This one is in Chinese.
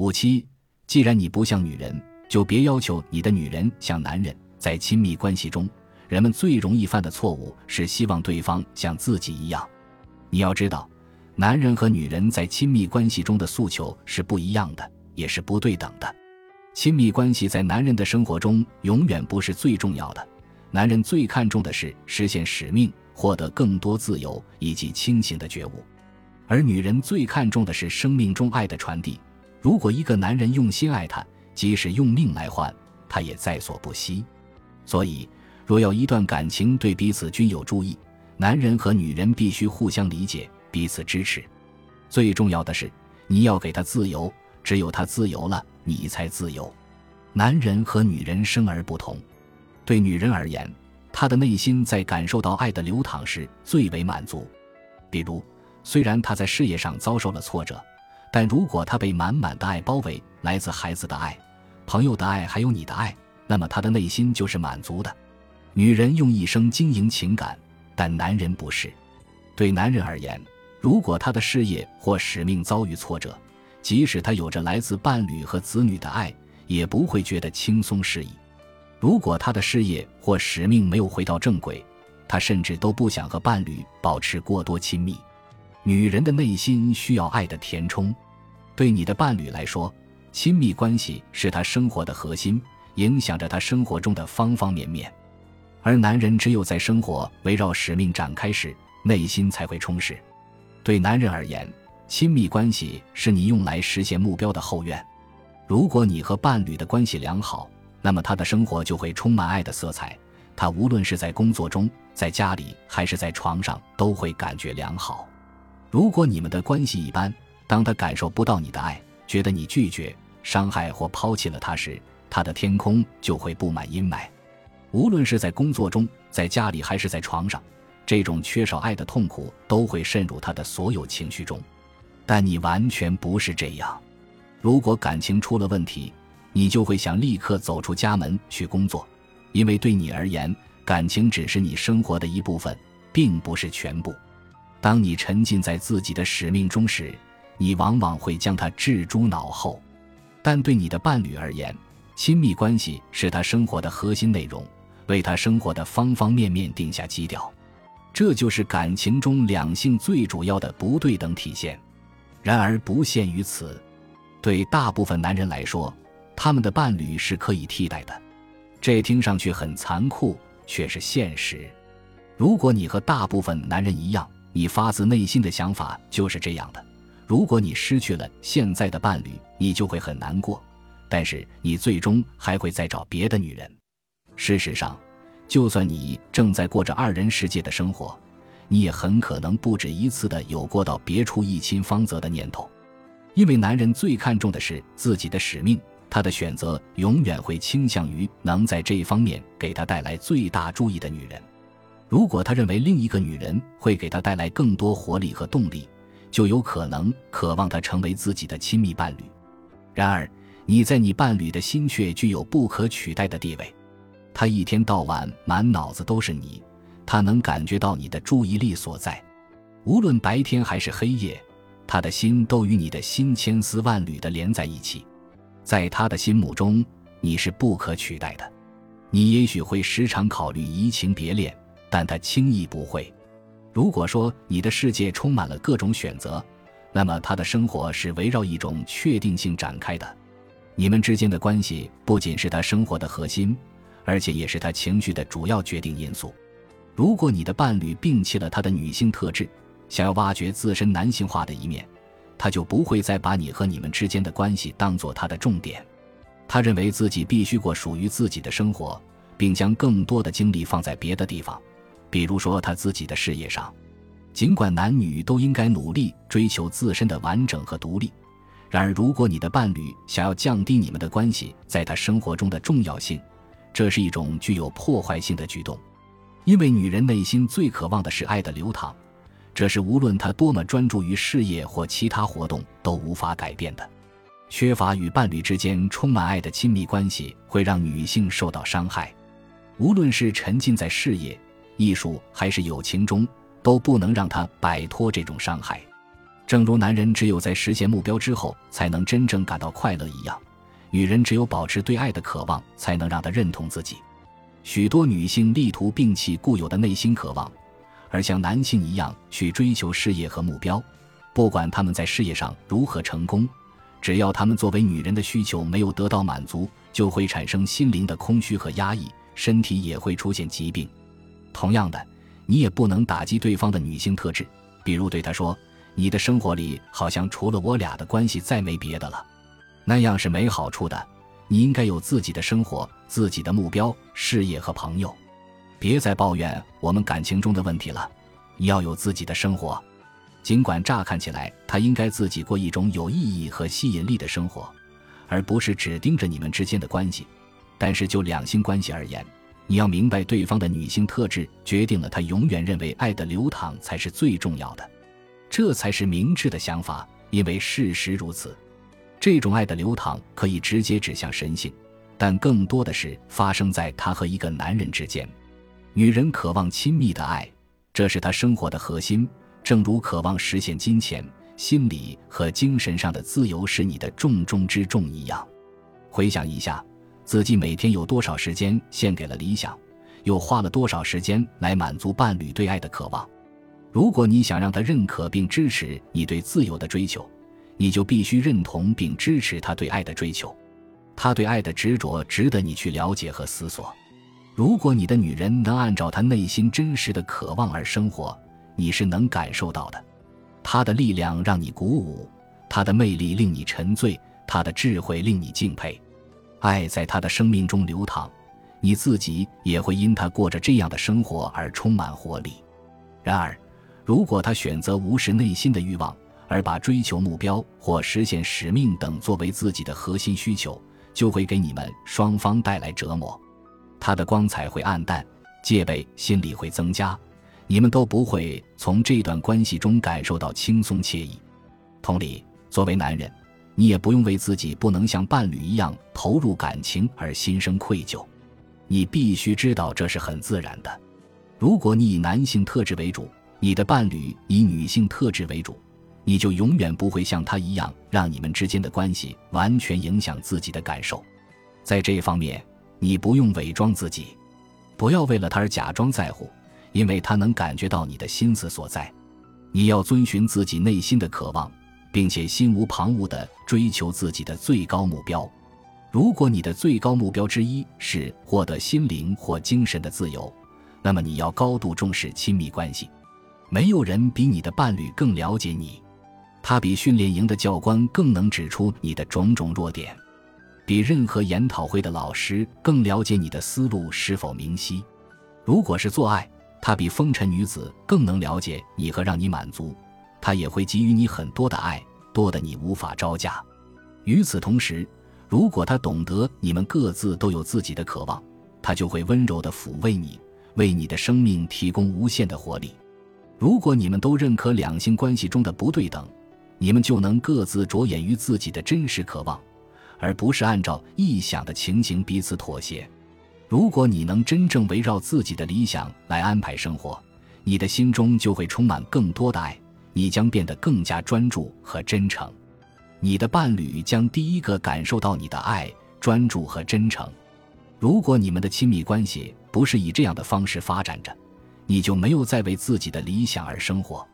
五七，既然你不像女人，就别要求你的女人像男人。在亲密关系中，人们最容易犯的错误是希望对方像自己一样。你要知道，男人和女人在亲密关系中的诉求是不一样的，也是不对等的。亲密关系在男人的生活中永远不是最重要的，男人最看重的是实现使命、获得更多自由以及清醒的觉悟，而女人最看重的是生命中爱的传递。如果一个男人用心爱她，即使用命来换，他也在所不惜。所以，若要一段感情对彼此均有注意，男人和女人必须互相理解，彼此支持。最重要的是，你要给他自由，只有他自由了，你才自由。男人和女人生而不同，对女人而言，她的内心在感受到爱的流淌时最为满足。比如，虽然她在事业上遭受了挫折，但如果他被满满的爱包围，来自孩子的爱、朋友的爱，还有你的爱。那么他的内心就是满足的。女人用一生经营情感，但男人不是。对男人而言，如果他的事业或使命遭遇挫折，即使他有着来自伴侣和子女的爱，也不会觉得轻松适宜。如果他的事业或使命没有回到正轨，他甚至都不想和伴侣保持过多亲密。女人的内心需要爱的填充。对你的伴侣来说，亲密关系是他生活的核心。影响着他生活中的方方面面，而男人只有在生活围绕使命展开时，内心才会充实。对男人而言，亲密关系是你用来实现目标的后院。如果你和伴侣的关系良好，那么他的生活就会充满爱的色彩。他无论是在工作中、在家里还是在床上，都会感觉良好。如果你们的关系一般，当他感受不到你的爱，觉得你拒绝、伤害或抛弃了他时，他的天空就会布满阴霾，无论是在工作中、在家里还是在床上，这种缺少爱的痛苦都会渗入他的所有情绪中。但你完全不是这样。如果感情出了问题，你就会想立刻走出家门去工作，因为对你而言，感情只是你生活的一部分，并不是全部。当你沉浸在自己的使命中时，你往往会将它置诸脑后。但对你的伴侣而言，亲密关系是他生活的核心内容，为他生活的方方面面定下基调，这就是感情中两性最主要的不对等体现。然而不限于此，对大部分男人来说，他们的伴侣是可以替代的。这听上去很残酷，却是现实。如果你和大部分男人一样，你发自内心的想法就是这样的，如果你失去了现在的伴侣，你就会很难过。但是你最终还会再找别的女人。事实上，就算你正在过着二人世界的生活，你也很可能不止一次的有过到别处一亲芳泽的念头。因为男人最看重的是自己的使命，他的选择永远会倾向于能在这方面给他带来最大注意的女人。如果他认为另一个女人会给他带来更多活力和动力，就有可能渴望她成为自己的亲密伴侣。然而，你在你伴侣的心却具有不可取代的地位，他一天到晚满脑子都是你，他能感觉到你的注意力所在，无论白天还是黑夜，他的心都与你的心千丝万缕的连在一起，在他的心目中你是不可取代的。你也许会时常考虑移情别恋，但他轻易不会。如果说你的世界充满了各种选择，那么他的生活是围绕一种确定性展开的。你们之间的关系不仅是他生活的核心，而且也是他情绪的主要决定因素。如果你的伴侣摒弃了他的女性特质，想要挖掘自身男性化的一面，他就不会再把你和你们之间的关系当做他的重点。他认为自己必须过属于自己的生活，并将更多的精力放在别的地方，比如说他自己的事业上。尽管男女都应该努力追求自身的完整和独立。然而，如果你的伴侣想要降低你们的关系在他生活中的重要性，这是一种具有破坏性的举动，因为女人内心最渴望的是爱的流淌，这是无论她多么专注于事业或其他活动都无法改变的。缺乏与伴侣之间充满爱的亲密关系会让女性受到伤害，无论是沉浸在事业、艺术还是友情中，都不能让他摆脱这种伤害。正如男人只有在实现目标之后才能真正感到快乐一样，女人只有保持对爱的渴望，才能让她认同自己。许多女性力图摒弃固有的内心渴望，而像男性一样去追求事业和目标。不管他们在事业上如何成功，只要他们作为女人的需求没有得到满足，就会产生心灵的空虚和压抑，身体也会出现疾病。同样的，你也不能打击对方的女性特质，比如对她说。你的生活里好像除了我俩的关系再没别的了，那样是没好处的。你应该有自己的生活、自己的目标、事业和朋友，别再抱怨我们感情中的问题了。你要有自己的生活，尽管乍看起来他应该自己过一种有意义和吸引力的生活，而不是只盯着你们之间的关系。但是就两性关系而言，你要明白对方的女性特质决定了他永远认为爱的流淌才是最重要的。这才是明智的想法，因为事实如此。这种爱的流淌可以直接指向神性，但更多的是发生在他和一个男人之间。女人渴望亲密的爱，这是她生活的核心，正如渴望实现金钱、心理和精神上的自由是你的重中之重一样。回想一下，自己每天有多少时间献给了理想，又花了多少时间来满足伴侣对爱的渴望。如果你想让他认可并支持你对自由的追求，你就必须认同并支持他对爱的追求。他对爱的执着值得你去了解和思索。如果你的女人能按照她内心真实的渴望而生活，你是能感受到的。她的力量让你鼓舞，她的魅力令你沉醉，她的智慧令你敬佩。爱在他的生命中流淌，你自己也会因他过着这样的生活而充满活力。然而。如果他选择无视内心的欲望，而把追求目标或实现使命等作为自己的核心需求，就会给你们双方带来折磨。他的光彩会暗淡，戒备心理会增加，你们都不会从这段关系中感受到轻松惬意。同理，作为男人，你也不用为自己不能像伴侣一样投入感情而心生愧疚。你必须知道这是很自然的。如果你以男性特质为主，你的伴侣以女性特质为主，你就永远不会像他一样，让你们之间的关系完全影响自己的感受。在这方面，你不用伪装自己，不要为了他而假装在乎，因为他能感觉到你的心思所在。你要遵循自己内心的渴望，并且心无旁骛地追求自己的最高目标。如果你的最高目标之一是获得心灵或精神的自由，那么你要高度重视亲密关系。没有人比你的伴侣更了解你，他比训练营的教官更能指出你的种种弱点，比任何研讨会的老师更了解你的思路是否明晰。如果是做爱，他比风尘女子更能了解你和让你满足，他也会给予你很多的爱，多的你无法招架。与此同时，如果他懂得你们各自都有自己的渴望，他就会温柔地抚慰你，为你的生命提供无限的活力。如果你们都认可两性关系中的不对等，你们就能各自着眼于自己的真实渴望，而不是按照臆想的情形彼此妥协。如果你能真正围绕自己的理想来安排生活，你的心中就会充满更多的爱，你将变得更加专注和真诚，你的伴侣将第一个感受到你的爱、专注和真诚。如果你们的亲密关系不是以这样的方式发展着，你就没有在为自己的理想而生活。